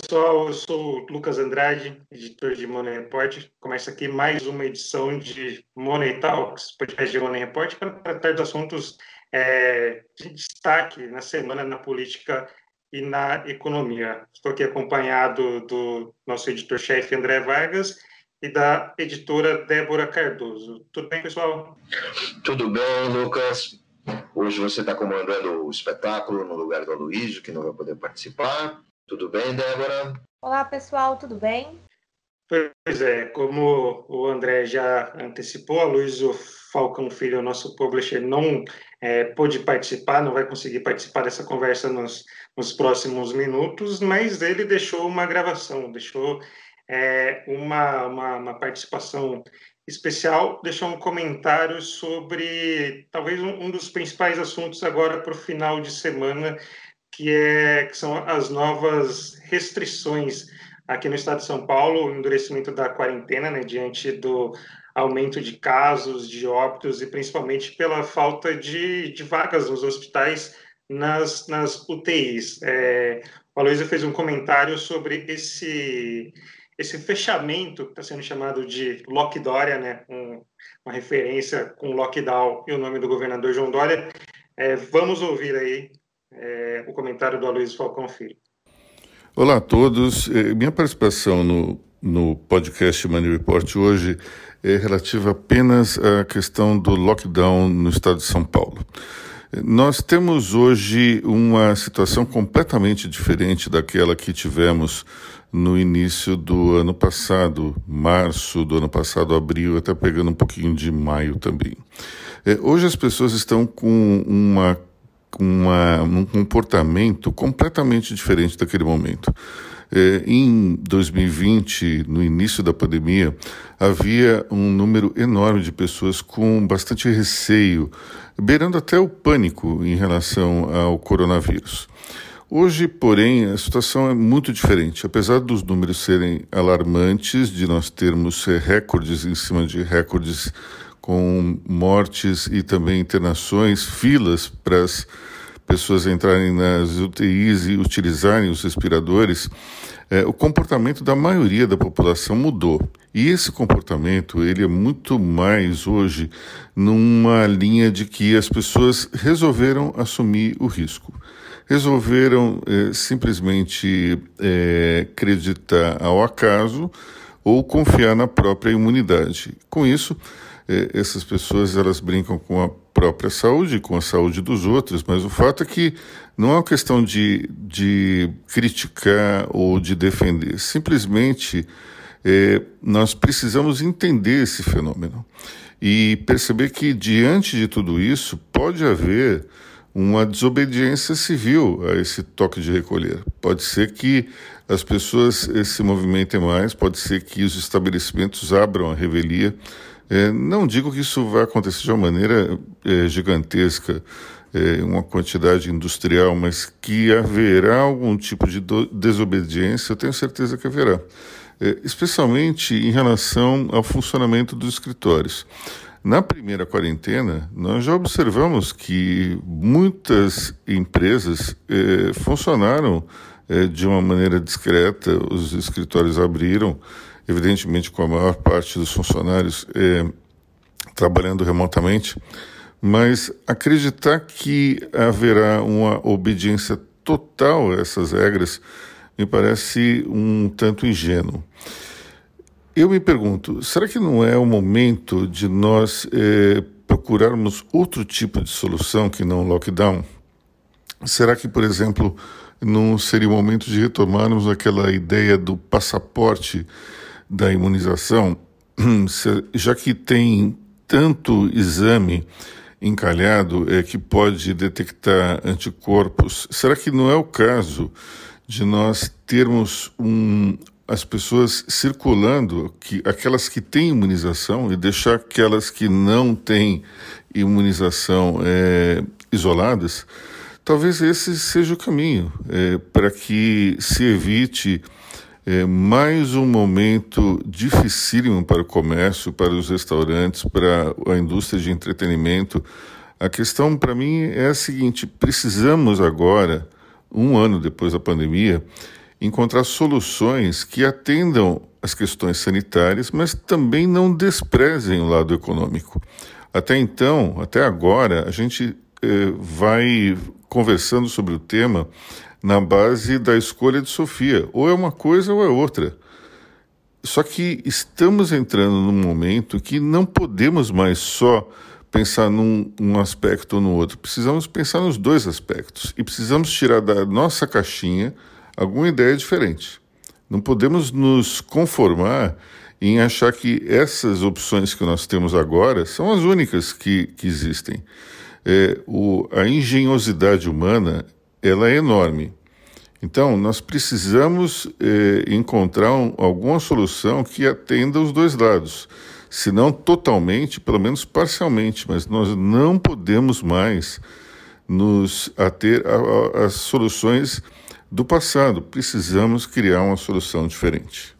pessoal, eu sou Lucas Andrade, editor de Money Report. Começa aqui mais uma edição de Money Talks, podcast de Money Report, para tratar de assuntos é, de destaque na semana na política e na economia. Estou aqui acompanhado do nosso editor-chefe André Vargas e da editora Débora Cardoso. Tudo bem, pessoal? Tudo bem, Lucas. Hoje você está comandando o espetáculo no lugar do Aloysio, que não vai poder participar. Tudo bem, Débora? Olá, pessoal, tudo bem? Pois é, como o André já antecipou, a Luiz Falcão Filho, nosso publisher, não é, pôde participar, não vai conseguir participar dessa conversa nos, nos próximos minutos, mas ele deixou uma gravação, deixou é, uma, uma, uma, participação especial, deixou um comentário sobre talvez um, um dos principais assuntos agora para o final de semana que, é, que são as novas restrições aqui no estado de São Paulo, o endurecimento da quarentena, né, diante do aumento de casos, de óbitos e principalmente pela falta de, de vagas nos hospitais nas, nas UTIs. É, o Aloysio fez um comentário sobre esse, esse fechamento que está sendo chamado de Lock Dória, né, um, uma referência com lockdown e o nome do governador João Dória. É, vamos ouvir aí é, o comentário do Aloysio Falcão Filho. Olá a todos. É, minha participação no, no podcast Money Report hoje é relativa apenas à questão do lockdown no estado de São Paulo. Nós temos hoje uma situação completamente diferente daquela que tivemos no início do ano passado, março do ano passado, abril, até pegando um pouquinho de maio também. É, hoje as pessoas estão com uma uma, um comportamento completamente diferente daquele momento. É, em 2020, no início da pandemia, havia um número enorme de pessoas com bastante receio, beirando até o pânico em relação ao coronavírus. Hoje, porém, a situação é muito diferente. Apesar dos números serem alarmantes, de nós termos é, recordes em cima de recordes com mortes e também internações, filas para as pessoas entrarem nas UTIs e utilizarem os respiradores, é, o comportamento da maioria da população mudou. E esse comportamento ele é muito mais hoje numa linha de que as pessoas resolveram assumir o risco. Resolveram é, simplesmente é, acreditar ao acaso ou confiar na própria imunidade. Com isso, essas pessoas elas brincam com a própria saúde, com a saúde dos outros, mas o fato é que não é uma questão de, de criticar ou de defender, simplesmente é, nós precisamos entender esse fenômeno e perceber que diante de tudo isso pode haver uma desobediência civil a esse toque de recolher. Pode ser que as pessoas se movimentem mais, pode ser que os estabelecimentos abram a revelia, é, não digo que isso vai acontecer de uma maneira é, gigantesca, é, uma quantidade industrial, mas que haverá algum tipo de desobediência, eu tenho certeza que haverá, é, especialmente em relação ao funcionamento dos escritórios. Na primeira quarentena, nós já observamos que muitas empresas é, funcionaram é, de uma maneira discreta, os escritórios abriram evidentemente com a maior parte dos funcionários é, trabalhando remotamente, mas acreditar que haverá uma obediência total a essas regras me parece um tanto ingênuo. Eu me pergunto, será que não é o momento de nós é, procurarmos outro tipo de solução que não lockdown? Será que, por exemplo, não seria o momento de retomarmos aquela ideia do passaporte da imunização, já que tem tanto exame encalhado é, que pode detectar anticorpos, será que não é o caso de nós termos um, as pessoas circulando, que, aquelas que têm imunização, e deixar aquelas que não têm imunização é, isoladas? Talvez esse seja o caminho é, para que se evite é mais um momento dificílimo para o comércio, para os restaurantes, para a indústria de entretenimento. A questão para mim é a seguinte: precisamos agora, um ano depois da pandemia, encontrar soluções que atendam as questões sanitárias, mas também não desprezem o lado econômico. Até então, até agora, a gente eh, vai conversando sobre o tema na base da escolha de Sofia. Ou é uma coisa ou é outra. Só que estamos entrando num momento que não podemos mais só pensar num um aspecto ou no outro. Precisamos pensar nos dois aspectos e precisamos tirar da nossa caixinha alguma ideia diferente. Não podemos nos conformar em achar que essas opções que nós temos agora são as únicas que, que existem. É, o, a engenhosidade humana ela é enorme. Então, nós precisamos é, encontrar um, alguma solução que atenda os dois lados. Se não totalmente, pelo menos parcialmente, mas nós não podemos mais nos ater às soluções do passado. Precisamos criar uma solução diferente.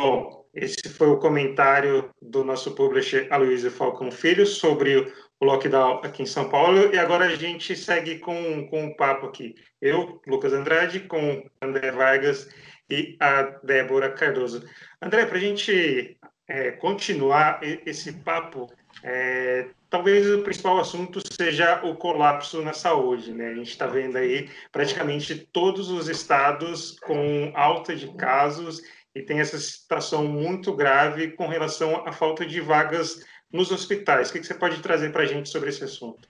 Bom, esse foi o comentário do nosso publisher Aloysio Falcão Filho sobre o lockdown aqui em São Paulo. E agora a gente segue com, com um papo aqui. Eu, Lucas Andrade, com André Vargas e a Débora Cardoso. André, para a gente é, continuar esse papo, é, talvez o principal assunto seja o colapso na saúde. Né? A gente está vendo aí praticamente todos os estados com alta de casos e tem essa situação muito grave com relação à falta de vagas nos hospitais. O que, você pode trazer para a gente sobre esse assunto?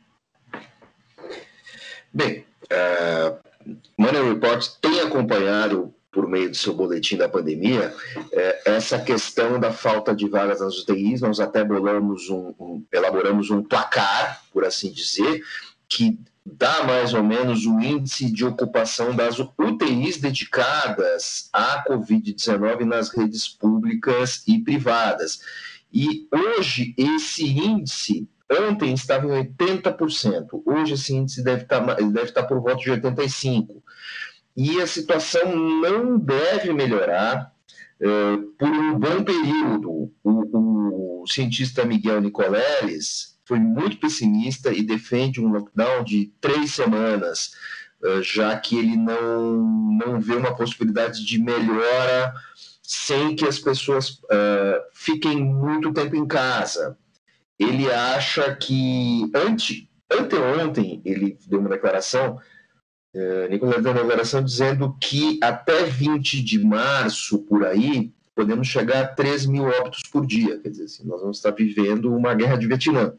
Bem, uh, Money Report tem acompanhado por meio do seu boletim da pandemia, é, essa questão da falta de vagas nas UTIs, nós até bolamos um, um, elaboramos um placar, por assim dizer, que dá mais ou menos o índice de ocupação das UTIs dedicadas à Covid-19 nas redes públicas e privadas. E hoje esse índice, ontem estava em 80%, hoje esse índice deve estar, deve estar por volta de 85% e a situação não deve melhorar uh, por um bom período. O, o, cientista Miguel Nicoleles foi muito pessimista e defende um lockdown de três semanas, uh, já que ele não, não vê uma possibilidade de melhora sem que as pessoas uh, fiquem muito tempo em casa. Ele acha que ante, anteontem ele deu uma declaração é, Nicolas deu uma declaração dizendo que até 20 de março, por aí, podemos chegar a 3 mil óbitos por dia. Quer dizer, assim, nós vamos estar vivendo uma guerra de Vietnã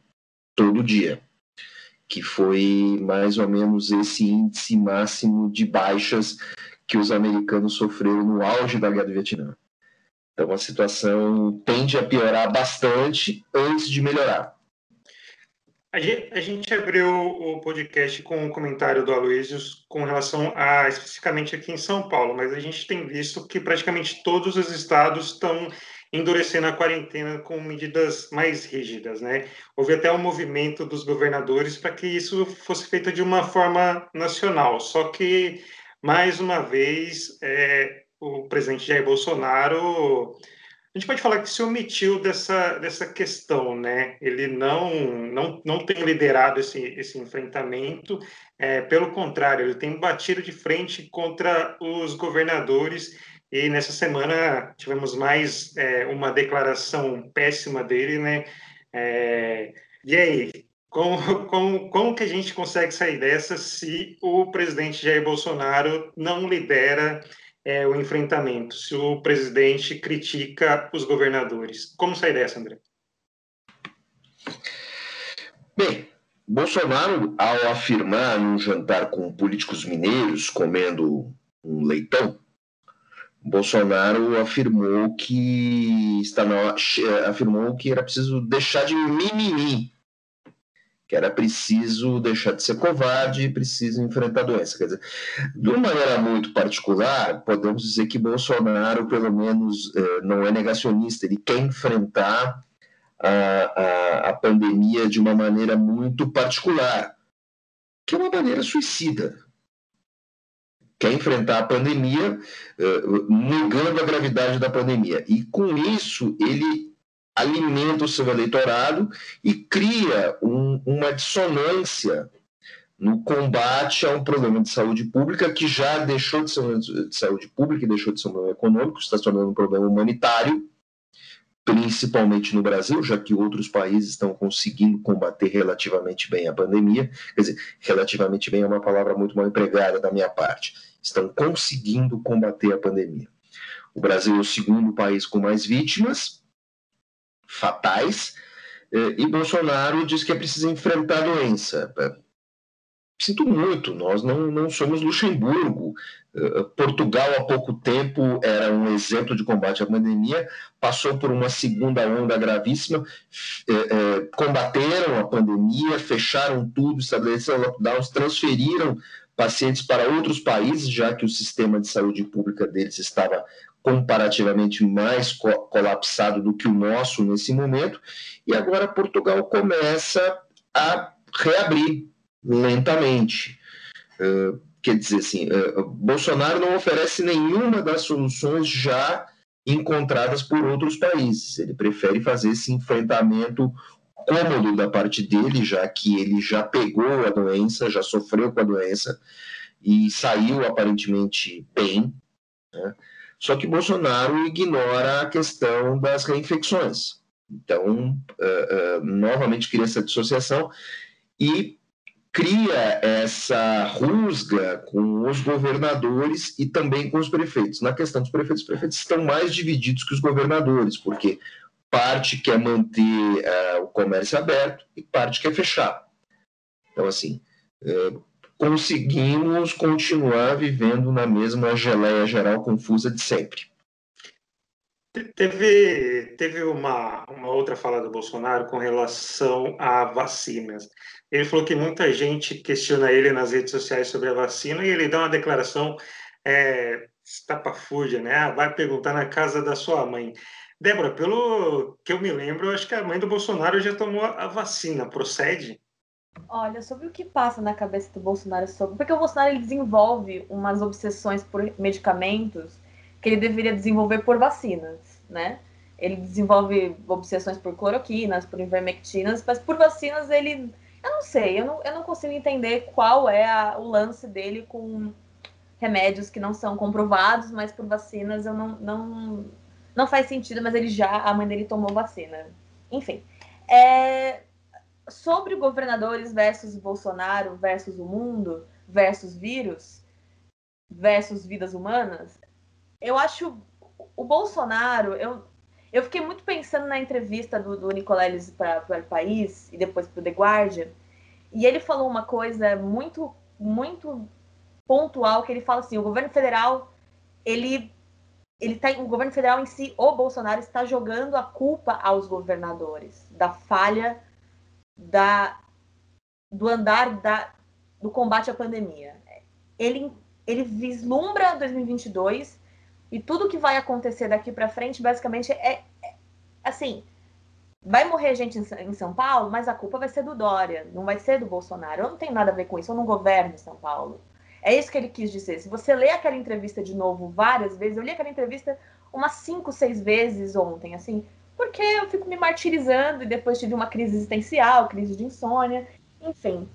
todo dia, que foi mais ou menos esse índice máximo de baixas que os americanos sofreram no auge da guerra do Vietnã. Então a situação tende a piorar bastante antes de melhorar. A gente, a gente, abriu o podcast com um comentário do Aloysio com relação a, especificamente aqui em São Paulo, mas a gente tem visto que praticamente todos os estados estão endurecendo a quarentena com medidas mais rígidas, né? Houve até um movimento dos governadores para que isso fosse feito de uma forma nacional, só que, mais uma vez, é, o presidente Jair Bolsonaro a gente pode falar que se omitiu dessa, dessa questão, né? Ele não, não, não tem liderado esse, esse enfrentamento, é, pelo contrário, ele tem batido de frente contra os governadores. E nessa semana tivemos mais é, uma declaração péssima dele, né? É, e aí, como, como, como que a gente consegue sair dessa se o presidente Jair Bolsonaro não lidera é, o enfrentamento, se o presidente critica os governadores. Como sair dessa, André? Bem, Bolsonaro, ao afirmar num jantar com políticos mineiros comendo um leitão, Bolsonaro afirmou que está na, afirmou que era preciso deixar de mimimi que era preciso deixar de ser covarde e preciso enfrentar a doença. Quer dizer, de uma maneira muito particular, podemos dizer que Bolsonaro, pelo menos, eh, não é negacionista, ele quer enfrentar a, a, a pandemia de uma maneira muito particular, que é uma maneira suicida. Quer enfrentar a pandemia, eh, negando a gravidade da pandemia. E com isso, ele alimenta o seu eleitorado e cria um, uma dissonância no combate a um problema de saúde pública que já deixou de ser um de saúde pública e deixou de ser um problema econômico, está se tornando um problema humanitário, principalmente no Brasil, já que outros países estão conseguindo combater relativamente bem a pandemia. Quer dizer, relativamente bem é uma palavra muito mal empregada da minha parte. Estão conseguindo combater a pandemia. O Brasil é o segundo país com mais vítimas fatais, eh, e Bolsonaro diz que é preciso enfrentar a doença Sinto muito, nós não, não somos Luxemburgo. Uh, Portugal, há pouco tempo, era um exemplo de combate à pandemia, passou por uma segunda onda gravíssima, uh, combateram a pandemia, fecharam tudo, estabeleceram lockdowns, transferiram pacientes para outros países, já que o sistema de saúde pública deles estava comparativamente mais co colapsado do que o nosso nesse momento, e agora Portugal começa a reabrir lentamente. Uh, quer dizer assim, uh, Bolsonaro não oferece nenhuma das soluções já encontradas por outros países. Ele prefere fazer esse enfrentamento cômodo da parte dele, já que ele já pegou a doença, já sofreu com a doença e saiu aparentemente bem. Né? Só que Bolsonaro ignora a questão das reinfecções. Então, uh, uh, novamente cria essa dissociação e cria essa rusga com os governadores e também com os prefeitos. Na questão dos prefeitos, os prefeitos estão mais divididos que os governadores, porque parte quer manter uh, o comércio aberto e parte quer fechar. Então, assim, uh, conseguimos continuar vivendo na mesma geleia geral confusa de sempre. Teve, teve uma, uma outra fala do Bolsonaro com relação a vacinas. Ele falou que muita gente questiona ele nas redes sociais sobre a vacina e ele dá uma declaração é, estapafúrdia, né? Ah, vai perguntar na casa da sua mãe. Débora, pelo que eu me lembro, eu acho que a mãe do Bolsonaro já tomou a vacina. Procede? Olha, sobre o que passa na cabeça do Bolsonaro sobre. Porque o Bolsonaro ele desenvolve umas obsessões por medicamentos que ele deveria desenvolver por vacinas, né? Ele desenvolve obsessões por cloroquinas, por ivermectinas, mas por vacinas ele eu não sei, eu não, eu não consigo entender qual é a, o lance dele com remédios que não são comprovados, mas por vacinas eu não, não, não faz sentido, mas ele já, a mãe dele tomou vacina. Enfim. É, sobre governadores versus Bolsonaro versus o mundo versus vírus versus vidas humanas, eu acho o Bolsonaro, eu, eu fiquei muito pensando na entrevista do, do Nicoleles para o País e depois para o The Guardian, e ele falou uma coisa muito, muito pontual, que ele fala assim, o governo federal, ele, ele tá, o governo federal em si, o Bolsonaro, está jogando a culpa aos governadores da falha da, do andar da, do combate à pandemia. Ele, ele vislumbra 2022 e tudo que vai acontecer daqui para frente, basicamente, é, é, assim. Vai morrer gente em São Paulo, mas a culpa vai ser do Dória, não vai ser do Bolsonaro. Eu não tenho nada a ver com isso, eu não governo São Paulo. É isso que ele quis dizer. Se você lê aquela entrevista de novo várias vezes, eu li aquela entrevista umas cinco, seis vezes ontem, assim, porque eu fico me martirizando e depois tive uma crise existencial, crise de insônia, enfim.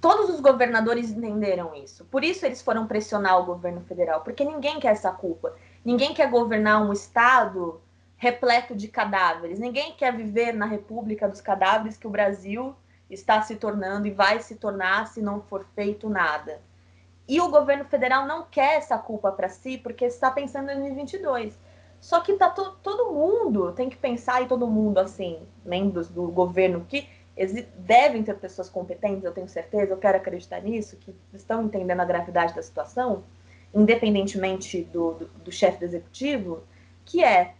Todos os governadores entenderam isso. Por isso eles foram pressionar o governo federal, porque ninguém quer essa culpa. Ninguém quer governar um estado repleto de cadáveres. Ninguém quer viver na república dos cadáveres que o Brasil está se tornando e vai se tornar se não for feito nada. E o governo federal não quer essa culpa para si porque está pensando em 2022. Só que tá to todo mundo tem que pensar e todo mundo assim, membros do governo que devem ter pessoas competentes, eu tenho certeza, eu quero acreditar nisso, que estão entendendo a gravidade da situação, independentemente do, do, do chefe do executivo, que é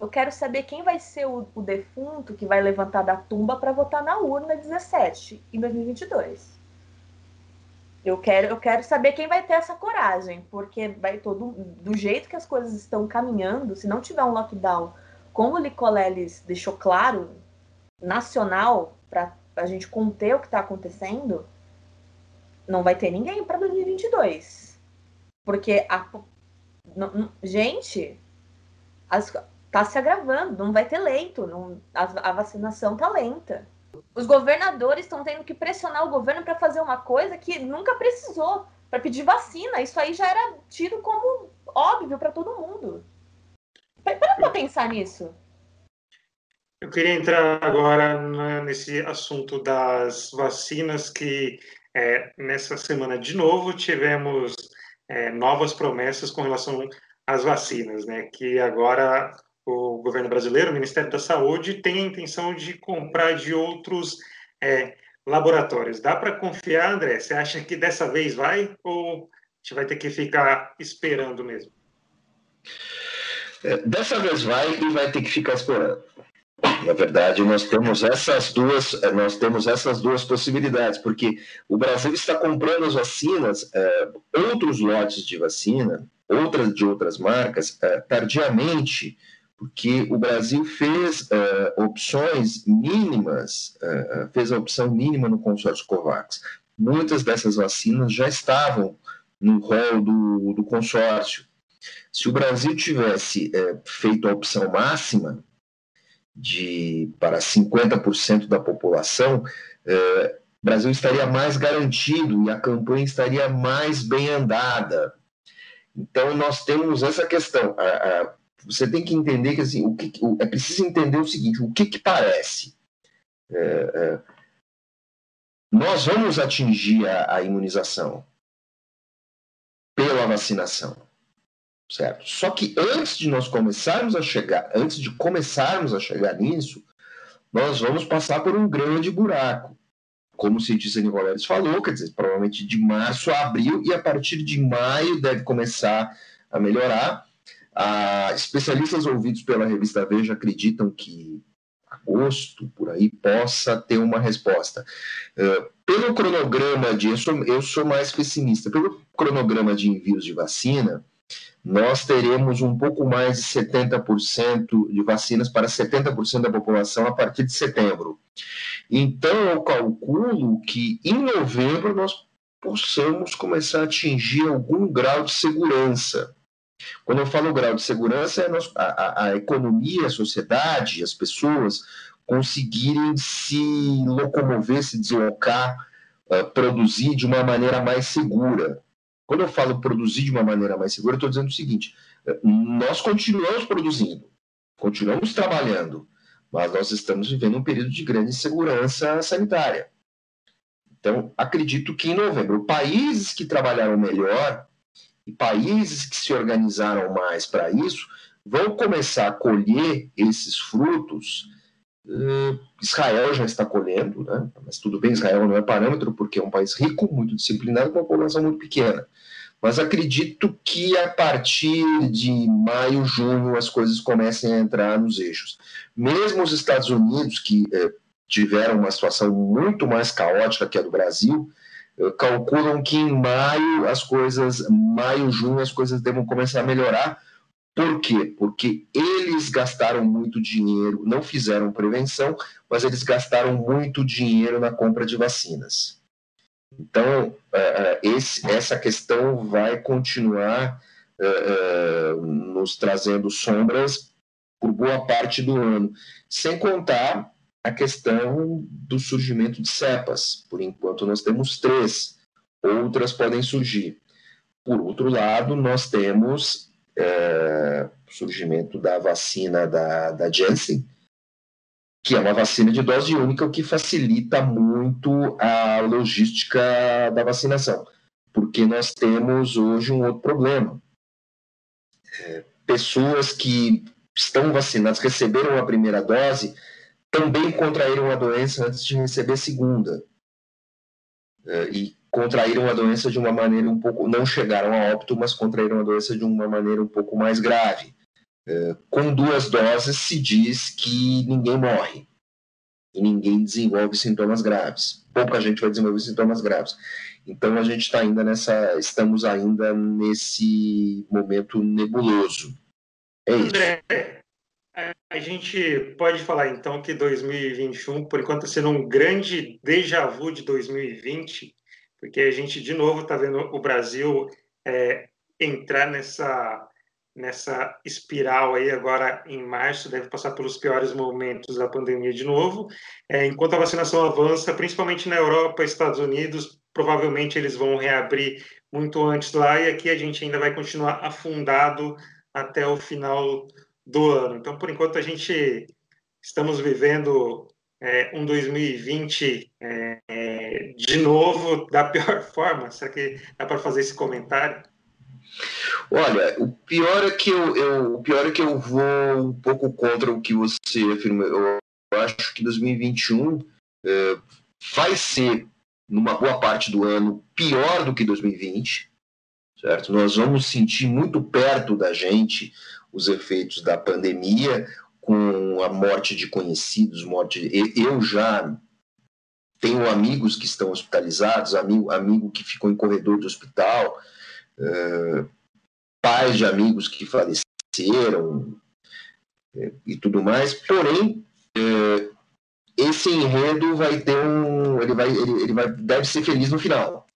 eu quero saber quem vai ser o, o defunto que vai levantar da tumba para votar na urna 17 em 2022. Eu quero, eu quero saber quem vai ter essa coragem, porque vai todo do jeito que as coisas estão caminhando, se não tiver um lockdown, como o Licoleles deixou claro, nacional, para a gente conter o que está acontecendo, não vai ter ninguém para 2022. Porque a gente, as, tá se agravando, não vai ter leito, não, a, a vacinação tá lenta. Os governadores estão tendo que pressionar o governo para fazer uma coisa que nunca precisou, para pedir vacina. Isso aí já era tido como óbvio para todo mundo. Para para pensar nisso. Eu queria entrar agora nesse assunto das vacinas, que é, nessa semana de novo tivemos é, novas promessas com relação às vacinas, né? Que agora o governo brasileiro, o Ministério da Saúde, tem a intenção de comprar de outros é, laboratórios. Dá para confiar, André? Você acha que dessa vez vai ou a gente vai ter que ficar esperando mesmo? É, dessa vez vai e vai ter que ficar esperando. Na verdade, nós temos essas duas, é, nós temos essas duas possibilidades, porque o Brasil está comprando as vacinas, é, outros lotes de vacina, outras de outras marcas, é, tardiamente, porque o Brasil fez é, opções mínimas, é, fez a opção mínima no consórcio COVAX. Muitas dessas vacinas já estavam no rol do, do consórcio. Se o Brasil tivesse é, feito a opção máxima de para 50% da população, o Brasil estaria mais garantido e a campanha estaria mais bem andada. Então nós temos essa questão. A, a, você tem que entender que assim, o que, é preciso entender o seguinte: o que, que parece? É, é, nós vamos atingir a, a imunização pela vacinação certo? Só que antes de nós começarmos a chegar, antes de começarmos a chegar nisso, nós vamos passar por um grande buraco. Como o cientista Nicoleles falou, quer dizer, provavelmente de março a abril, e a partir de maio deve começar a melhorar. Ah, especialistas ouvidos pela revista Veja acreditam que agosto, por aí, possa ter uma resposta. Uh, pelo cronograma de. Eu sou, eu sou mais pessimista. Pelo cronograma de envios de vacina, nós teremos um pouco mais de 70% de vacinas para 70% da população a partir de setembro. Então, eu calculo que em novembro nós possamos começar a atingir algum grau de segurança. Quando eu falo grau de segurança, é a, a, economia, a sociedade, as pessoas conseguirem se locomover, se deslocar, uh, produzir de uma maneira mais segura. Quando eu falo produzir de uma maneira mais segura, estou dizendo o seguinte: eh, nós continuamos produzindo, continuamos trabalhando, mas nós estamos vivendo um período de grande insegurança sanitária. Então, acredito que em novembro, países que trabalharam melhor e países que se organizaram mais para isso vão começar a colher esses frutos. Uh, Israel já está colhendo, né? mas tudo bem, Israel não é parâmetro porque é um país rico, muito disciplinado, com uma população muito pequena. Mas acredito que a partir de maio, junho, as coisas comecem a entrar nos eixos. Mesmo os Estados Unidos, que eh, tiveram uma situação muito mais caótica que a do Brasil, calculam que em maio as coisas, maio, junho, as coisas devam começar a melhorar. Por quê? Porque eles gastaram muito dinheiro, não fizeram prevenção, mas eles gastaram muito dinheiro na compra de vacinas. Então, é, é, esse, essa questão vai continuar é, nos trazendo sombras por boa parte do ano, sem contar a questão do surgimento de cepas. Por enquanto, nós temos três, outras podem surgir. Por outro lado, nós temos é, surgimento da vacina da, da Janssen, que é uma vacina de dose única, o que facilita muito a logística da vacinação, porque nós temos hoje um outro problema. É, pessoas que estão vacinadas, receberam a primeira dose, também contraíram a doença antes de receber segunda. É, e contraíram a doença de uma maneira um pouco. Não chegaram a óbito, mas contraíram a doença de uma maneira um pouco mais grave. É, com duas doses se diz que ninguém morre e ninguém desenvolve sintomas graves. Pouca gente vai desenvolver sintomas graves. Então a gente está ainda nessa, estamos ainda nesse momento nebuloso. É isso. André, a gente pode falar então que 2021, por enquanto, está sendo um grande déjà vu de 2020, porque a gente de novo está vendo o Brasil é, entrar nessa nessa espiral aí agora em março, deve passar pelos piores momentos da pandemia de novo. É, enquanto a vacinação avança, principalmente na Europa, Estados Unidos, provavelmente eles vão reabrir muito antes lá e aqui a gente ainda vai continuar afundado até o final do ano. Então, por enquanto, a gente estamos vivendo é, um 2020 é, é, de novo da pior forma. Será que dá para fazer esse comentário? Olha, o pior é que eu, eu, o pior é que eu vou um pouco contra o que você afirma. Eu acho que 2021 é, vai ser, numa boa parte do ano, pior do que 2020, certo? Nós vamos sentir muito perto da gente os efeitos da pandemia, com a morte de conhecidos, morte. Eu já tenho amigos que estão hospitalizados, amigo, amigo que ficou em corredor de hospital. Pais de amigos que faleceram é, e tudo mais. Porém, é, esse enredo vai ter um, ele vai, ele, ele vai, deve ser feliz no final,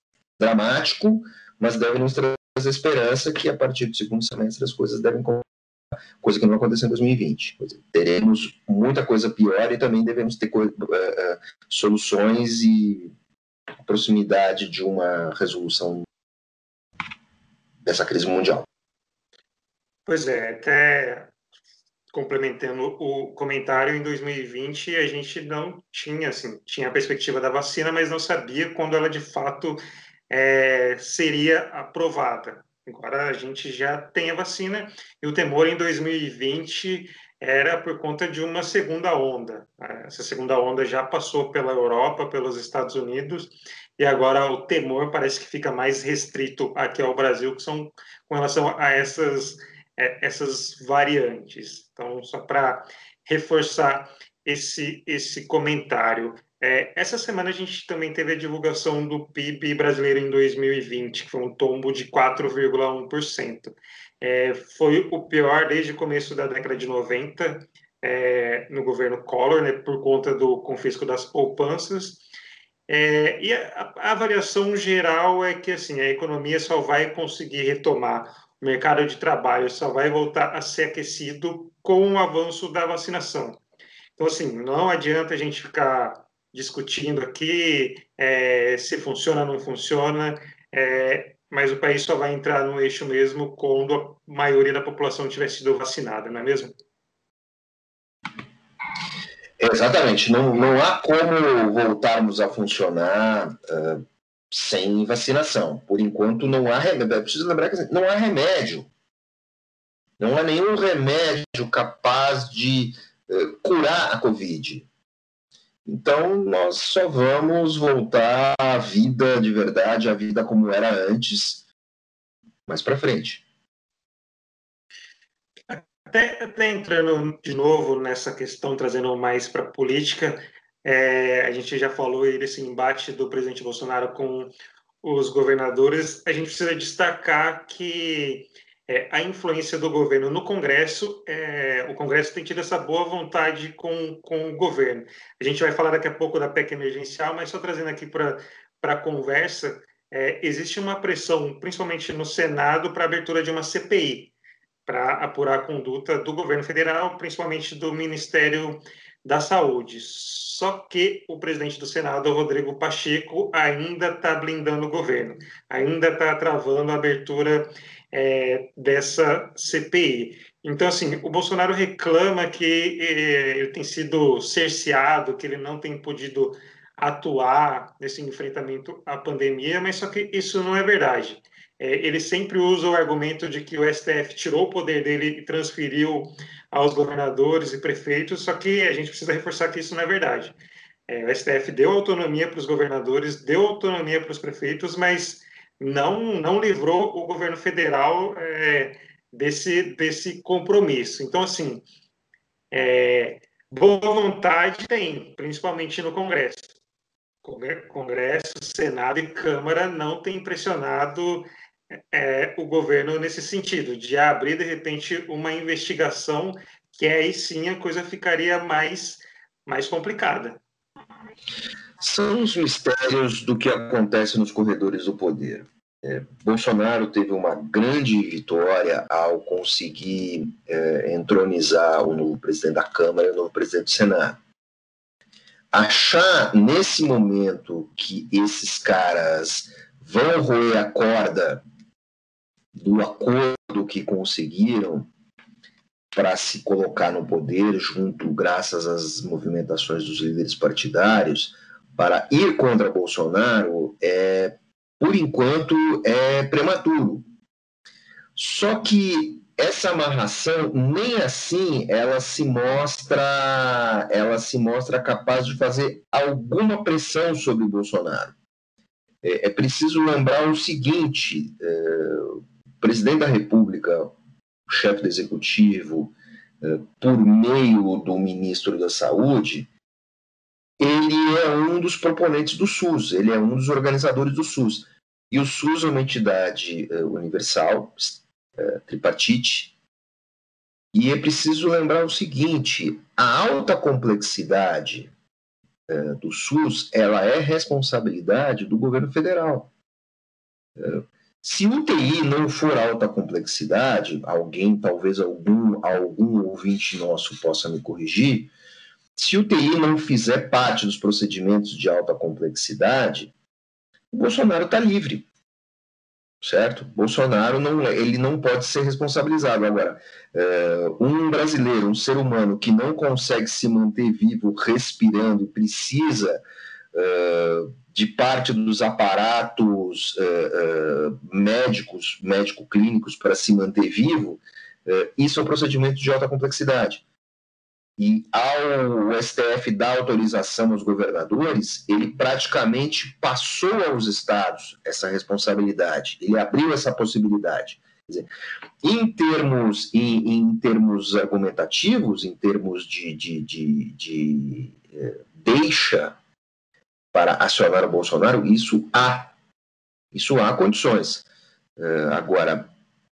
dramático, mas deve nos trazer esperança que a partir do segundo semestre as coisas devem coisa que não aconteceu em 2020. Teremos muita coisa pior e também devemos ter uh, uh, soluções e proximidade de uma resolução dessa crise mundial. Pois é, até complementando o comentário, em 2020 a gente não tinha, assim, tinha a perspectiva da vacina, mas não sabia quando ela de fato é, seria aprovada. Agora a gente já tem a vacina e o temor em 2020 era por conta de uma segunda onda. Essa segunda onda já passou pela Europa, pelos Estados Unidos, e agora o temor parece que fica mais restrito aqui ao Brasil, que são com relação a essas é, essas variantes. Então, só para reforçar esse, esse comentário. É, essa semana a gente também teve a divulgação do PIB brasileiro em 2020, que foi um tombo de 4,1%. É, foi o pior desde o começo da década de 90, é, no governo Collor, né, por conta do confisco das poupanças. É, e a, a avaliação geral é que assim, a economia só vai conseguir retomar o mercado de trabalho só vai voltar a ser aquecido com o avanço da vacinação. Então, assim, não adianta a gente ficar discutindo aqui é, se funciona ou não funciona, é, mas o país só vai entrar no eixo mesmo quando a maioria da população tiver sido vacinada, não é mesmo? Exatamente. Não, não há como voltarmos a funcionar uh, sem vacinação. Por enquanto, não há remédio. Preciso lembrar que não há remédio. Não há nenhum remédio capaz de uh, curar a Covid. Então, nós só vamos voltar à vida de verdade, à vida como era antes, mais para frente. Até, até, entrando de novo nessa questão, trazendo mais para a política, é, a gente já falou aí desse embate do presidente Bolsonaro com os governadores. A gente precisa destacar que é, a influência do governo no Congresso, é, o Congresso tem tido essa boa vontade com, com o governo. A gente vai falar daqui a pouco da PEC emergencial, mas só trazendo aqui para a conversa, é, existe uma pressão, principalmente no Senado, para a abertura de uma CPI, para apurar a conduta do governo federal, principalmente do Ministério da Saúde. Só que o presidente do Senado, Rodrigo Pacheco, ainda está blindando o governo, ainda está travando a abertura é, dessa CPI. Então, assim, o Bolsonaro reclama que é, ele tem sido cerceado, que ele não tem podido atuar nesse enfrentamento à pandemia, mas só que isso não é verdade. É, ele sempre usa o argumento de que o STF tirou o poder dele e transferiu aos governadores e prefeitos, só que a gente precisa reforçar que isso não é verdade. É, o STF deu autonomia para os governadores, deu autonomia para os prefeitos, mas não, não livrou o governo federal é, desse, desse compromisso. Então, assim, é, boa vontade tem, principalmente no Congresso. Congresso, Senado e Câmara não têm pressionado é, o governo nesse sentido, de abrir, de repente, uma investigação que aí sim a coisa ficaria mais, mais complicada. São os mistérios do que acontece nos corredores do poder. É, Bolsonaro teve uma grande vitória ao conseguir é, entronizar o novo presidente da Câmara e o novo presidente do Senado. Achar nesse momento que esses caras vão roer a corda do acordo que conseguiram para se colocar no poder, junto, graças às movimentações dos líderes partidários, para ir contra Bolsonaro, é por enquanto, é prematuro. Só que essa amarração nem assim ela se mostra ela se mostra capaz de fazer alguma pressão sobre o Bolsonaro. É, é preciso lembrar o seguinte: é, o presidente da República, o chefe do executivo, é, por meio do ministro da Saúde, ele é um dos proponentes do SUS, ele é um dos organizadores do SUS. E o SUS é uma entidade uh, universal, uh, tripartite, e é preciso lembrar o seguinte: a alta complexidade uh, do SUS ela é responsabilidade do governo federal. se o TI não for alta complexidade, alguém, talvez algum, algum ouvinte nosso possa me corrigir, se o TI não fizer parte dos procedimentos de alta complexidade, o Bolsonaro está livre, certo? Bolsonaro não, ele não pode ser responsabilizado. Agora, é, um brasileiro, um ser humano que não consegue se manter vivo, respirando, precisa é, de parte dos aparatos é, médicos, médico-clínicos para se manter vivo, isso é um procedimento de alta complexidade. E ao STF dar autorização aos governadores, ele praticamente passou aos estados essa responsabilidade, ele abriu essa possibilidade. Dizer, em termos, em, em, termos argumentativos, em termos de, de, de, de eh, deixa para acionar o Bolsonaro, isso há. Isso há condições. Uh, agora,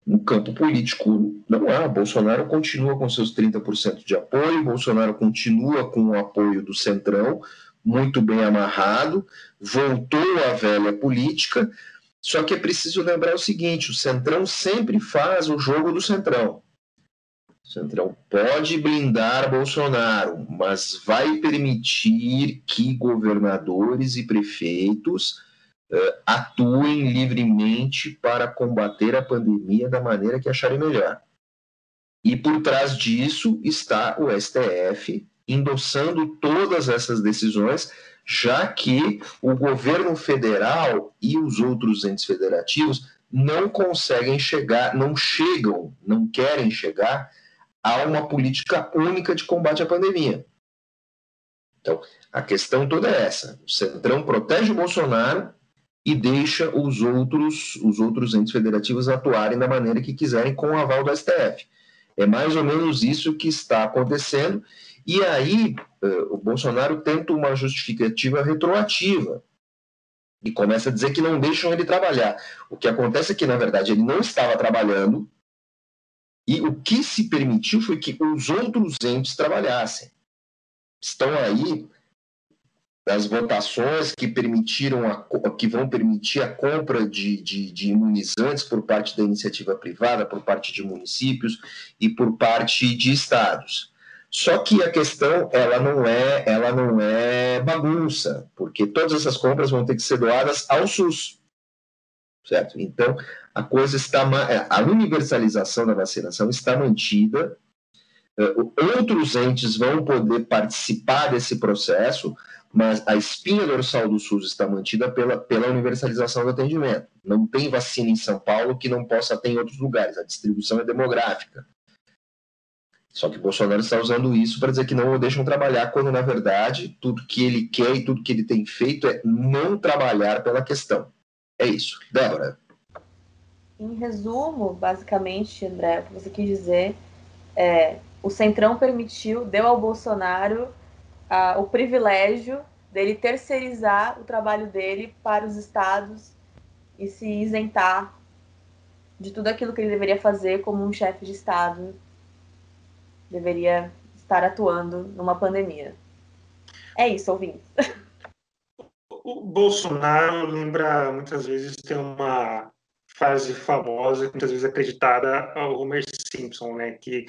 no campo político não há. Bolsonaro continua com seus 30% de apoio, Bolsonaro continua com o apoio do Centrão, muito bem amarrado, voltou à velha política. Só que é preciso lembrar o seguinte: o Centrão sempre faz o jogo do Centrão. O Centrão pode blindar Bolsonaro, mas vai permitir que governadores e prefeitos atuem livremente para combater a pandemia da maneira que acharem melhor. E por trás disso está o STF endossando todas essas decisões, já que o governo federal e os outros entes federativos não conseguem chegar, não chegam, não querem chegar a uma política única de combate à pandemia. Então, a questão toda é essa: o Centrão protege o Bolsonaro e deixa os outros, os outros entes federativos atuarem da maneira que quiserem com o aval do STF. É mais ou menos isso que está acontecendo. E aí uh, o Bolsonaro tenta uma justificativa retroativa e começa a dizer que não deixam ele trabalhar. O que acontece é que, na verdade, ele não estava trabalhando e o que se permitiu foi que os outros entes trabalhassem. Estão aí das votações que permitiram a, que vão permitir a compra de, de, de, imunizantes por parte da iniciativa privada, por parte de municípios e por parte de estados. Só que a questão ela não é ela não é bagunça, porque todas essas compras vão ter que ser doadas ao SUS, certo? Então a coisa está a universalização da vacinação está mantida. Eh, outros entes vão poder participar desse processo, mas a espinha dorsal do SUS está mantida pela, pela universalização do atendimento. Não tem vacina em São Paulo que não possa ter em outros lugares, a distribuição é demográfica. Só que Bolsonaro está usando isso para dizer que não o deixam trabalhar, quando na verdade tudo que ele quer e tudo que ele tem feito é não trabalhar pela questão. É isso. Débora. Em resumo, basicamente, André, o que você quis dizer é o Centrão permitiu, deu ao Bolsonaro o privilégio dele terceirizar o trabalho dele para os estados e se isentar de tudo aquilo que ele deveria fazer como um chefe de estado deveria estar atuando numa pandemia. É isso, ouvintes. O Bolsonaro lembra muitas vezes ter uma frase famosa, muitas vezes acreditada ao Homer Simpson, né? Que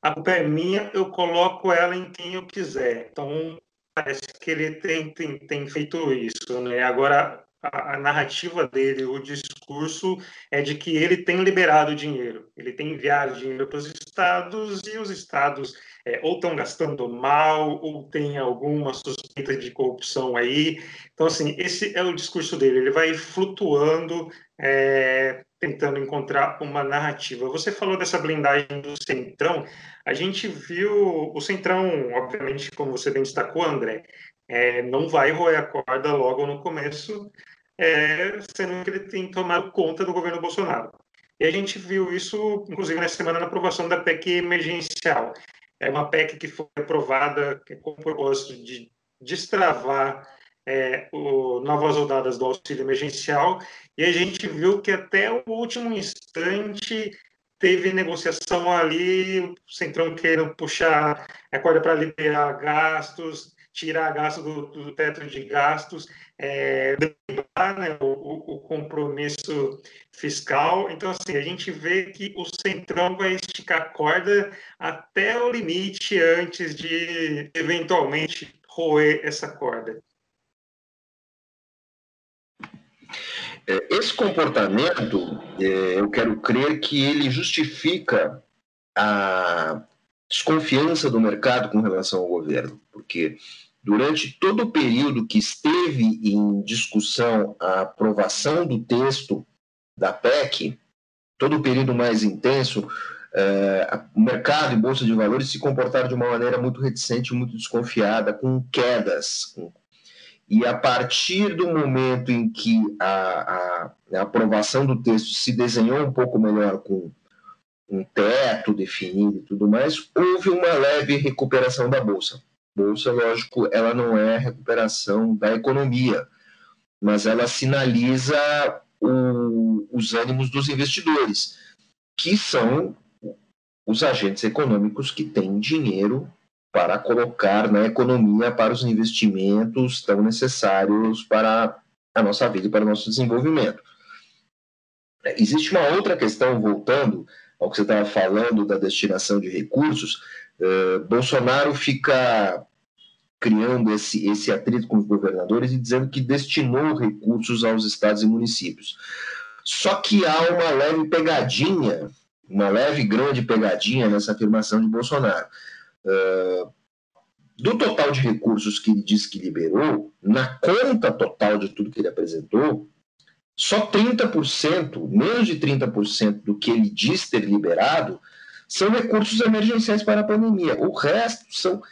a culpa é minha, eu coloco ela em quem eu quiser. Então, parece que ele tem, tem, tem feito isso, né? Agora, a, a, narrativa dele, o discurso é de que ele tem liberado dinheiro, ele tem enviado dinheiro para os estados e os estados é, ou estão gastando mal ou tem alguma suspeita de corrupção aí. Então, assim, esse é o discurso dele, ele vai flutuando, é, tentando encontrar uma narrativa. Você falou dessa blindagem do Centrão, a gente viu o Centrão, obviamente, como você bem destacou, André, é, não vai roer a corda logo no começo, é, sendo que ele tem tomado conta do governo Bolsonaro. E a gente viu isso, inclusive, na semana na aprovação da PEC emergencial. É uma PEC que foi aprovada com o propósito de destravar é, o, novas rodadas do auxílio emergencial, e a gente viu que até o último instante teve negociação ali, o Centrão querendo puxar a corda para liberar gastos, tirar gastos do, do teto de gastos, é, né, o, o, compromisso fiscal. Então, assim, a gente vê que o Centrão vai esticar a corda até o limite antes de, eventualmente, roer essa corda. É, esse comportamento, é, eu quero crer que ele justifica a desconfiança do mercado com relação ao governo, porque durante todo o período que esteve em discussão a aprovação do texto da PEC, todo o período mais intenso, é, o mercado e bolsa de valores se comportaram de uma maneira muito reticente, muito desconfiada, com quedas, e a partir do momento em que a, a, a, aprovação do texto se desenhou um pouco melhor com um teto definido e tudo mais, houve uma leve recuperação da bolsa. Bolsa, lógico, ela não é recuperação da economia, mas ela sinaliza o, os ânimos dos investidores, que são os agentes econômicos que têm dinheiro para colocar na economia para os investimentos tão necessários para a nossa vida e para o nosso desenvolvimento. Existe uma outra questão, voltando ao que você estava falando da destinação de recursos, uh, Bolsonaro fica criando esse, esse atrito com os governadores e dizendo que destinou recursos aos estados e municípios. Só que há uma leve pegadinha, uma leve grande pegadinha nessa afirmação de Bolsonaro. Uh, do total de recursos que ele diz que liberou, na conta total de tudo que ele apresentou, só 30%, menos de 30% do que ele diz ter liberado, são recursos emergenciais para a pandemia. O resto são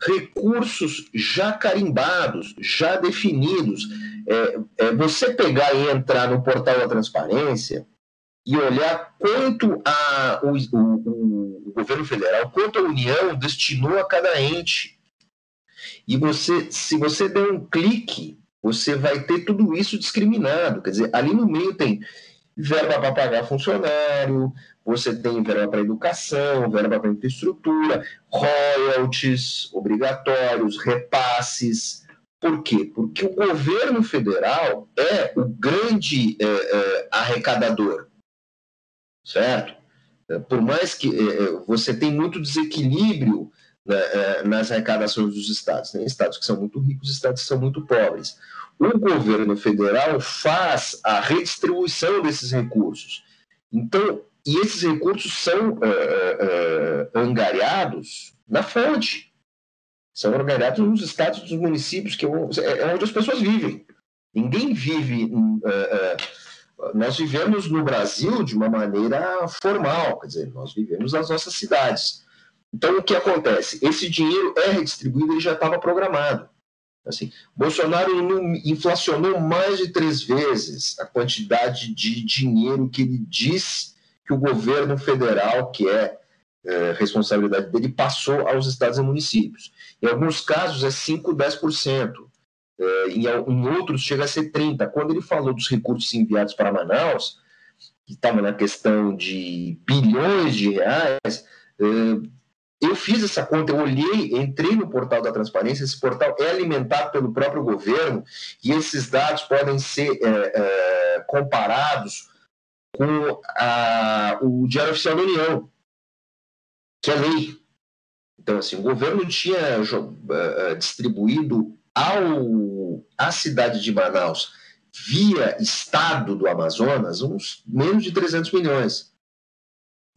recursos já carimbados, já definidos. É, é, você pegar e entrar no portal da transparência e olhar quanto a, o, o, o, governo federal, quanto a União destinou a cada ente. E você, se você der um clique, você vai ter tudo isso discriminado. Quer dizer, ali no meio tem verba para pagar funcionário, você tem verba para educação, verba para infraestrutura, royalties obrigatórios, repasses. Por quê? Porque o governo federal é o grande é, é, arrecadador certo? É, por mais que é, é, você tem muito desequilíbrio né, nas arrecadações dos estados, tem né? estados que são muito ricos, estados que são muito pobres. O governo federal faz a redistribuição desses recursos. Então, e esses recursos são angariados na fonte. São angariados nos estados dos municípios, que é onde as pessoas vivem. Ninguém vive uh, nós vivemos no Brasil de uma maneira formal, quer dizer, nós vivemos nas nossas cidades. Então, o que acontece? Esse dinheiro é redistribuído, ele já estava programado. Assim, Bolsonaro inflacionou mais de três vezes a quantidade de dinheiro que ele diz que o governo federal, que é, é responsabilidade dele, passou aos estados e municípios. Em alguns casos é 5, 10%. Eh, em, em outros chega a ser 30. Quando ele falou dos recursos enviados para Manaus, que estava na questão de bilhões de reais, eh, eu fiz essa conta, eu olhei, entrei no portal da transparência, esse portal é alimentado pelo próprio governo e esses dados podem ser é, é, comparados com a, o Diário Oficial da União, que é lei. Então, assim, o governo tinha uh, distribuído ao, à cidade de Manaus, via estado do Amazonas, uns menos de 300 milhões.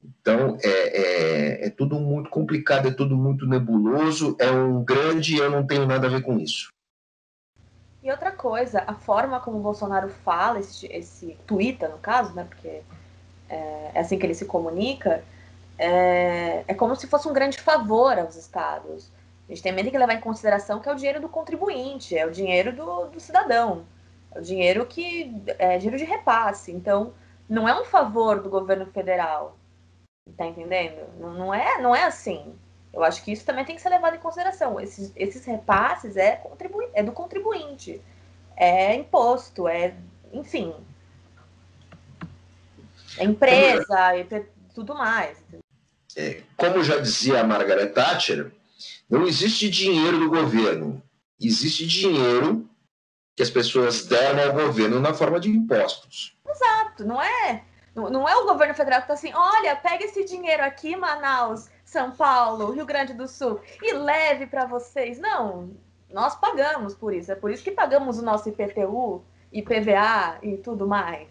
Então, é, é, é, tudo muito complicado, é tudo muito nebuloso, é um grande eu não tenho nada a ver com isso. E outra coisa, a forma como o Bolsonaro fala, esse, esse twitta, no caso, né, porque é, é assim que ele se comunica, é, é como se fosse um grande favor aos estados. A gente tem que levar em consideração que é o dinheiro do contribuinte, é o dinheiro do, do cidadão, é o dinheiro que é dinheiro de repasse. Então, não é um favor do governo federal, tá entendendo? Não, não é, não é assim. Eu acho que isso também tem que ser levado em consideração. Esses, esses repasses é, é do contribuinte, é imposto, é, enfim, é empresa e tudo mais. É, como já dizia a Margaret Thatcher, não existe dinheiro do governo, existe dinheiro que as pessoas deram ao governo na forma de impostos. Exato, não é, não é o governo federal que está assim, olha, pega esse dinheiro aqui, Manaus, são Paulo, Rio Grande do Sul, e leve para vocês. Não, nós pagamos por isso. É por isso que pagamos o nosso IPTU, IPVA e tudo mais.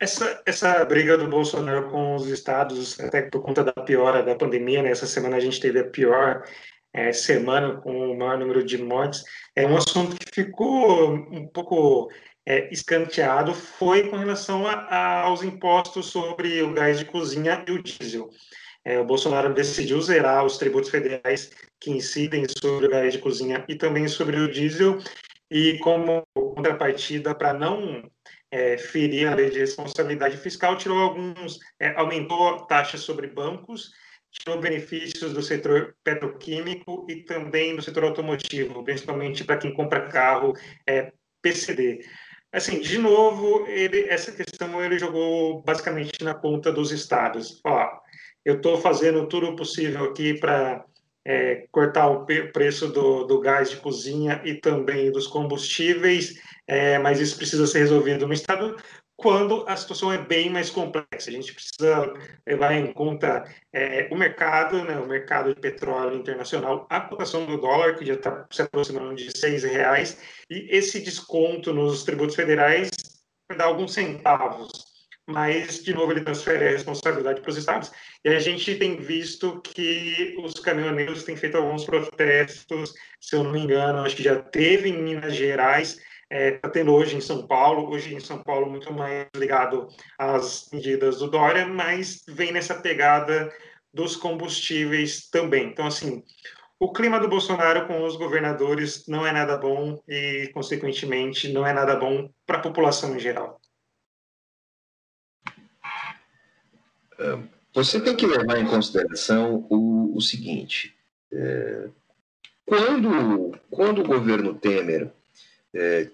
Essa, essa briga do Bolsonaro com os estados, até por conta da piora da pandemia, né? semana a gente teve a pior é, semana com o maior número de mortes, é um assunto que ficou um pouco é, escanteado, foi com relação a, a, aos impostos sobre o gás de cozinha e o diesel. É, o Bolsonaro decidiu zerar os tributos federais que incidem sobre o gás de cozinha e também sobre o diesel, e como contrapartida, para não é, ferir a lei de responsabilidade fiscal, tirou alguns, é, aumentou taxas sobre bancos, tirou benefícios do setor petroquímico e também do setor automotivo, principalmente para quem compra carro é, PCD. Assim, de novo, ele, essa questão ele jogou basicamente na conta dos estados. Ó, eu estou fazendo tudo possível aqui para é, cortar o preço do, do, gás de cozinha e também dos combustíveis, é, mas isso precisa ser resolvido no Estado quando a situação é bem mais complexa. A gente precisa levar em conta é, o mercado, né, o mercado de petróleo internacional, a cotação do dólar, que já está se aproximando de seis reais, e esse desconto nos tributos federais vai dar alguns centavos mas, de novo, ele transfere a responsabilidade para os estados. E a gente tem visto que os caminhoneiros têm feito alguns protestos, se eu não me engano, acho que já teve em Minas Gerais, está é, tá tendo hoje em São Paulo, hoje em São Paulo muito mais ligado às medidas do Dória, mas vem nessa pegada dos combustíveis também. Então, assim, o clima do Bolsonaro com os governadores não é nada bom e, consequentemente, não é nada bom para a população em geral. Você tem que levar em consideração o, o seguinte: é, quando, quando o governo Temer é,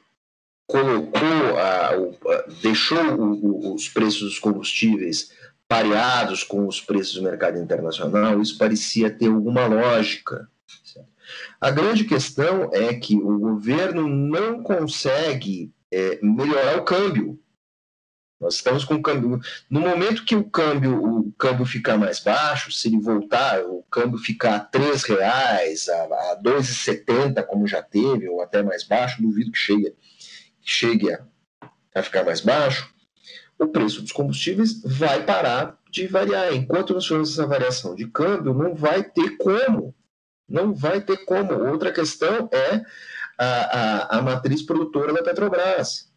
colocou, a, a, deixou o, os preços dos combustíveis pareados com os preços do mercado internacional, isso parecia ter alguma lógica. A grande questão é que o governo não consegue é, melhorar o câmbio. Nós estamos com o câmbio. No momento que o câmbio, o câmbio ficar mais baixo, se ele voltar, o câmbio ficar a R$ reais, a, a 2,70, como já teve, ou até mais baixo, duvido que chegue, que chegue a, a ficar mais baixo, o preço dos combustíveis vai parar de variar. Enquanto nós tivermos essa variação de câmbio, não vai ter como. Não vai ter como. Outra questão é a, a, a matriz produtora da Petrobras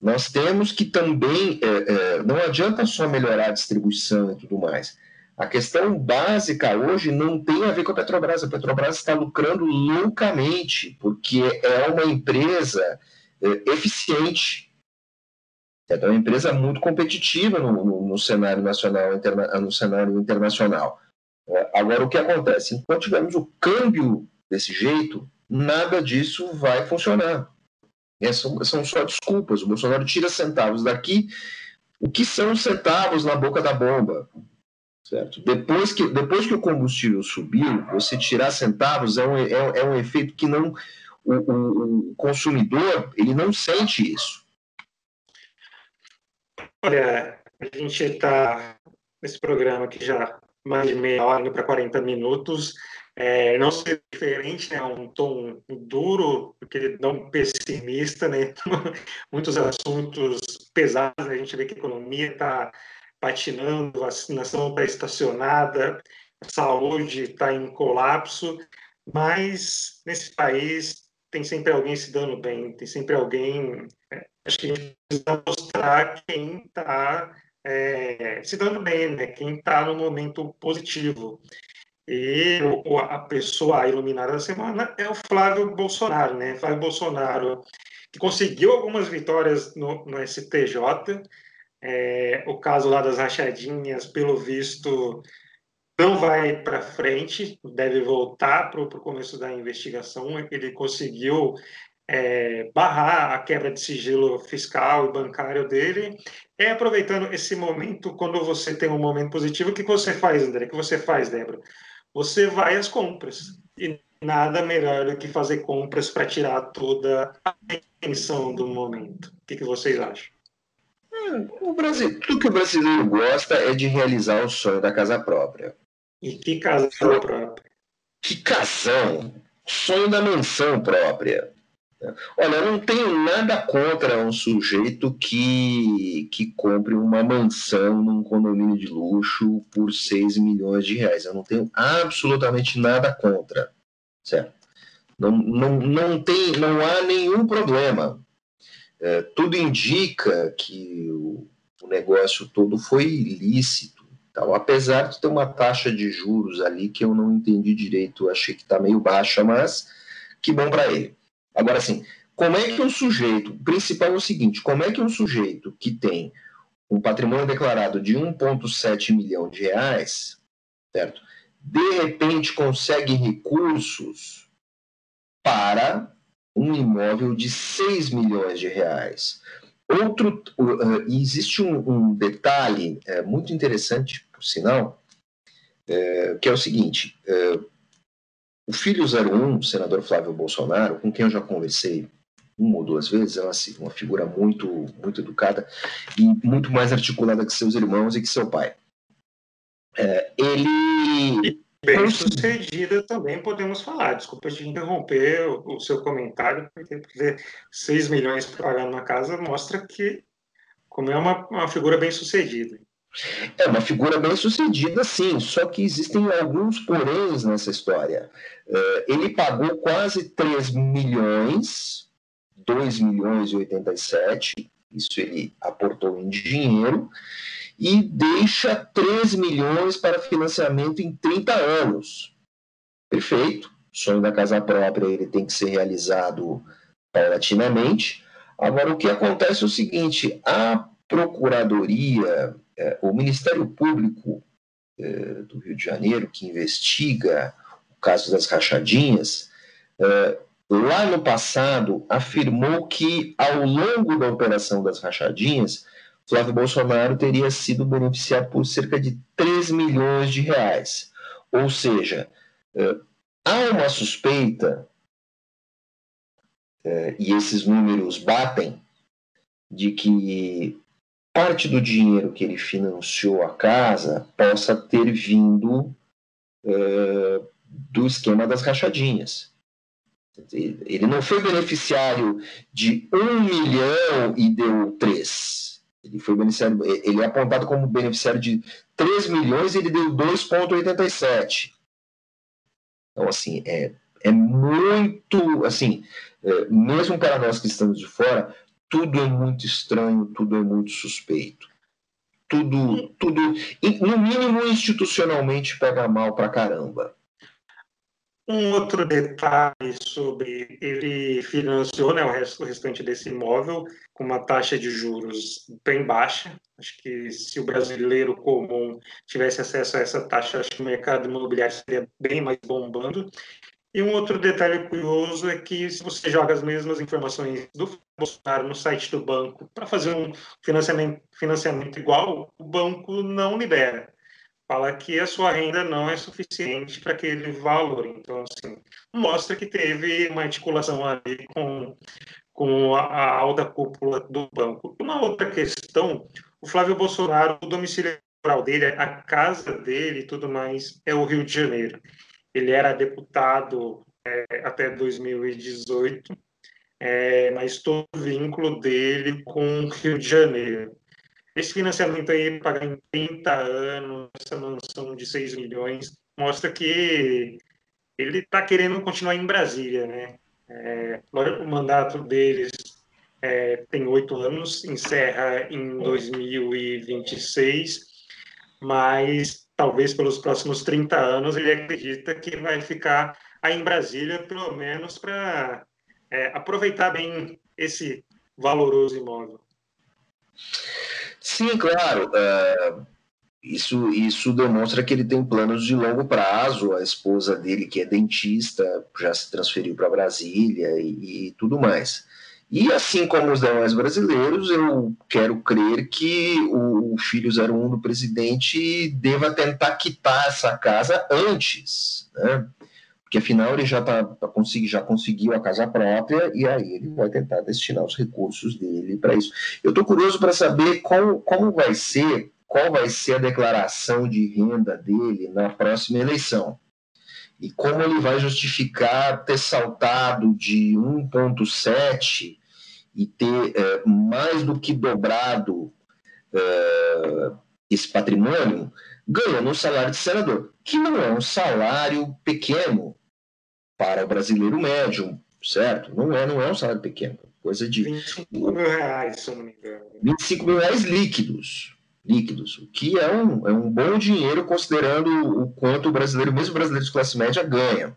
nós temos que também, é, é, não adianta só melhorar a distribuição e tudo mais. A questão básica hoje não tem a ver com a Petrobras. A Petrobras está lucrando loucamente, porque é uma empresa é, eficiente. É uma empresa muito competitiva no, no, no cenário nacional, interna, no cenário internacional. É, agora, o que acontece? Enquanto tivermos o câmbio desse jeito, nada disso vai funcionar. É, são, só desculpas. O Bolsonaro tira centavos daqui. O que são centavos na boca da bomba? Certo? Depois, que, depois que o combustível subiu, você tirar centavos é um, é, é um efeito que não o, o, o consumidor ele não sente isso. Olha, a gente está nesse programa aqui já mais de meia hora, para 40 minutos. É, não ser diferente, né, um tom duro, porque não pessimista, né, muitos assuntos pesados, né? a gente vê que a economia está patinando, a vacinação está estacionada, a saúde está em colapso, mas nesse país tem sempre alguém se dando bem, tem sempre alguém. É, acho que a gente precisa mostrar quem está é, se dando bem, né? quem está no momento positivo. E a pessoa iluminada da semana é o Flávio Bolsonaro, né? Flávio Bolsonaro, que conseguiu algumas vitórias no, no STJ. É, o caso lá das rachadinhas, pelo visto, não vai para frente, deve voltar para o começo da investigação. Ele conseguiu é, barrar a quebra de sigilo fiscal e bancário dele. É aproveitando esse momento, quando você tem um momento positivo, o que você faz, André? O que você faz, Débora? Você vai às compras. E nada melhor do que fazer compras para tirar toda a atenção do momento. O que, que vocês acham? Hum, o Brasil, tudo que o brasileiro gosta é de realizar o sonho da casa própria. E que casa própria? Que casão! Sonho da mansão própria. Olha, eu não tenho nada contra um sujeito que, que compre uma mansão num condomínio de luxo por 6 milhões de reais. Eu não tenho absolutamente nada contra. Certo? Não, não, não, tem, não há nenhum problema. É, tudo indica que o, o negócio todo foi ilícito então, apesar de ter uma taxa de juros ali que eu não entendi direito, achei que está meio baixa, mas que bom para ele. Agora, assim, como é que um sujeito, o principal é o seguinte, como é que um sujeito que tem um patrimônio declarado de 1,7 milhão de reais, certo? De repente consegue recursos para um imóvel de 6 milhões de reais. Outro, uh, existe um, um detalhe é, muito interessante, por sinal, é, que é o seguinte: é, o filho 01, o senador Flávio Bolsonaro, com quem eu já conversei uma ou duas vezes, é uma, assim, uma figura muito, muito educada e muito mais articulada que seus irmãos e que seu pai. É, ele bem sucedida também podemos falar. Desculpa te interromper o, o seu comentário, porque 6 milhões pagando na casa mostra que como é uma, uma figura bem sucedida. É uma figura bem sucedida, sim, só que existem alguns poréns nessa história. Uh, ele pagou quase 3 milhões, 2 milhões e 87, isso ele aportou em dinheiro, e deixa 3 milhões para financiamento em 30 anos. Perfeito. Sonho da casa própria ele tem que ser realizado paulatinamente. Agora, o que acontece é o seguinte: a Procuradoria, é, o Ministério Público é, do Rio de Janeiro, que investiga o caso das rachadinhas, é, lá no passado afirmou que, ao longo da operação das rachadinhas, Flávio Bolsonaro teria sido beneficiado por cerca de 3 milhões de reais. Ou seja, eh, há uma suspeita, eh, e esses números batem, de que parte do dinheiro que ele financiou a casa possa ter vindo eh, do esquema das rachadinhas. Ele não foi beneficiário de um milhão e deu três ele foi beneficiário, ele é apontado como beneficiário de 3 milhões e ele deu 2,87. Então, assim, é, é muito, assim, é, mesmo para nós que estamos de fora, tudo é muito estranho, tudo é muito suspeito. Tudo, tudo, no mínimo institucionalmente pega mal pra caramba. Um outro detalhe sobre ele financiou né, o, resto, o restante desse imóvel com uma taxa de juros bem baixa. Acho que se o brasileiro comum tivesse acesso a essa taxa, acho que o mercado imobiliário seria bem mais bombando. E um outro detalhe curioso é que se você joga as mesmas informações do Bolsonaro no site do banco para fazer um financiamento, financiamento igual, o banco não libera fala que a sua renda não é suficiente para aquele valor. Então, assim, mostra que teve uma articulação ali com, com a, alta cúpula do banco. Uma outra questão, o Flávio Bolsonaro, o domicílio dele, a casa dele e tudo mais é o Rio de Janeiro. Ele era deputado é, até 2018, é, mas todo o vínculo dele com o Rio de Janeiro. Esse financiamento aí, pagar em 30 anos, essa mansão de 6 milhões, mostra que ele está querendo continuar em Brasília, né? É, o mandato deles é, tem oito anos, encerra em 2026, mas talvez pelos próximos 30 anos ele acredita que vai ficar aí em Brasília, pelo menos para é, aproveitar bem esse valoroso imóvel. Sim, claro. Uh, isso, isso demonstra que ele tem planos de longo prazo. A esposa dele, que é dentista, já se transferiu para Brasília e, e, tudo mais. E assim como os demais brasileiros, eu quero crer que o filho 01 do presidente deva tentar quitar essa casa antes, né? porque afinal ele já, tá, já conseguiu a casa própria e aí ele vai tentar destinar os recursos dele para isso. Eu estou curioso para saber qual, como vai ser, qual vai ser a declaração de renda dele na próxima eleição e como ele vai justificar ter saltado de 1,7 e ter é, mais do que dobrado é, esse patrimônio ganhando um salário de senador, que não é um salário pequeno para o brasileiro médio, certo? Não é, não é um salário pequeno, coisa de 25 mil reais, se eu não me engano. 25 mil reais líquidos, líquidos, o que é um, é um bom dinheiro considerando o quanto o brasileiro, mesmo o brasileiro de classe média, ganha.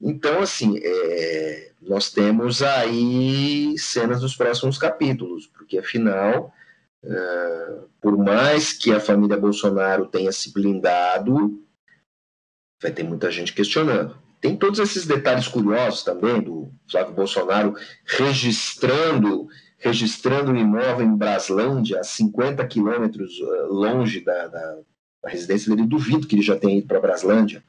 Então, assim, é, nós temos aí cenas dos próximos capítulos, porque afinal Uh, por mais que a família Bolsonaro tenha se blindado, vai ter muita gente questionando. Tem todos esses detalhes curiosos também do Flávio Bolsonaro registrando registrando um imóvel em Braslândia, a 50 quilômetros uh, longe da, da, da, residência dele. Duvido que ele já tenha ido para Braslândia.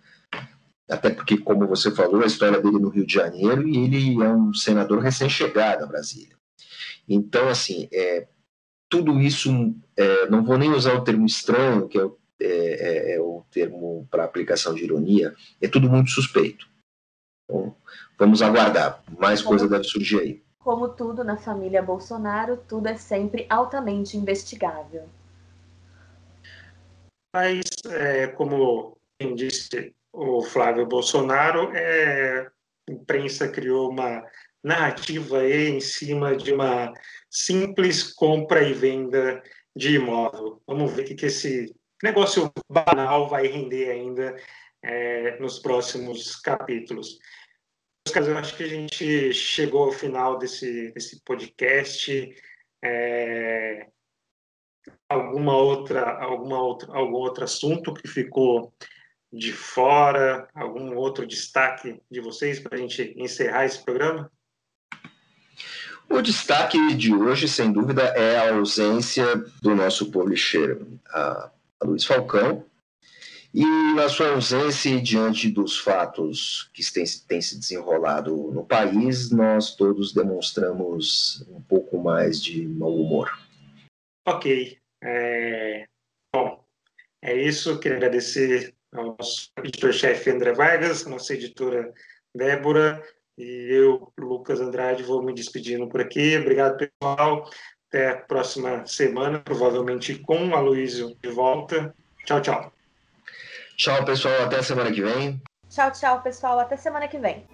Até porque, como você falou, a história dele no Rio de Janeiro e ele é um senador recém-chegado a Brasília. Então, assim, é, tudo isso, é, não vou nem usar o termo estranho, que é o, é, é, é o termo para aplicação de ironia, é tudo muito suspeito. Então, vamos aguardar, mais coisa deve surgir aí. Como tudo na família Bolsonaro, tudo é sempre altamente investigável. Mas, é, como disse o Flávio Bolsonaro, é, a imprensa criou uma narrativa em cima de uma simples compra e venda de imóvel. Vamos ver o que esse negócio banal vai render ainda é, nos próximos capítulos. Eu acho que a gente chegou ao final desse, desse podcast. É, alguma outra, alguma outra, algum outro assunto que ficou de fora, algum outro destaque de vocês para a gente encerrar esse programa? O destaque de hoje, sem dúvida, é a ausência do nosso publisher, a, a Luiz Falcão, e na sua ausência, diante dos fatos que têm, se desenrolado no país, nós todos demonstramos um pouco mais de mau humor. Ok. É... Bom, é isso. Queria agradecer ao nosso editor-chefe André Vargas, nossa editora Débora, e eu, Lucas Andrade, vou me despedindo por aqui. Obrigado, pessoal. Até a próxima semana, provavelmente com a Luísio de volta. Tchau, tchau. Tchau, pessoal. Até semana que vem. Tchau, tchau, pessoal. Até semana que vem.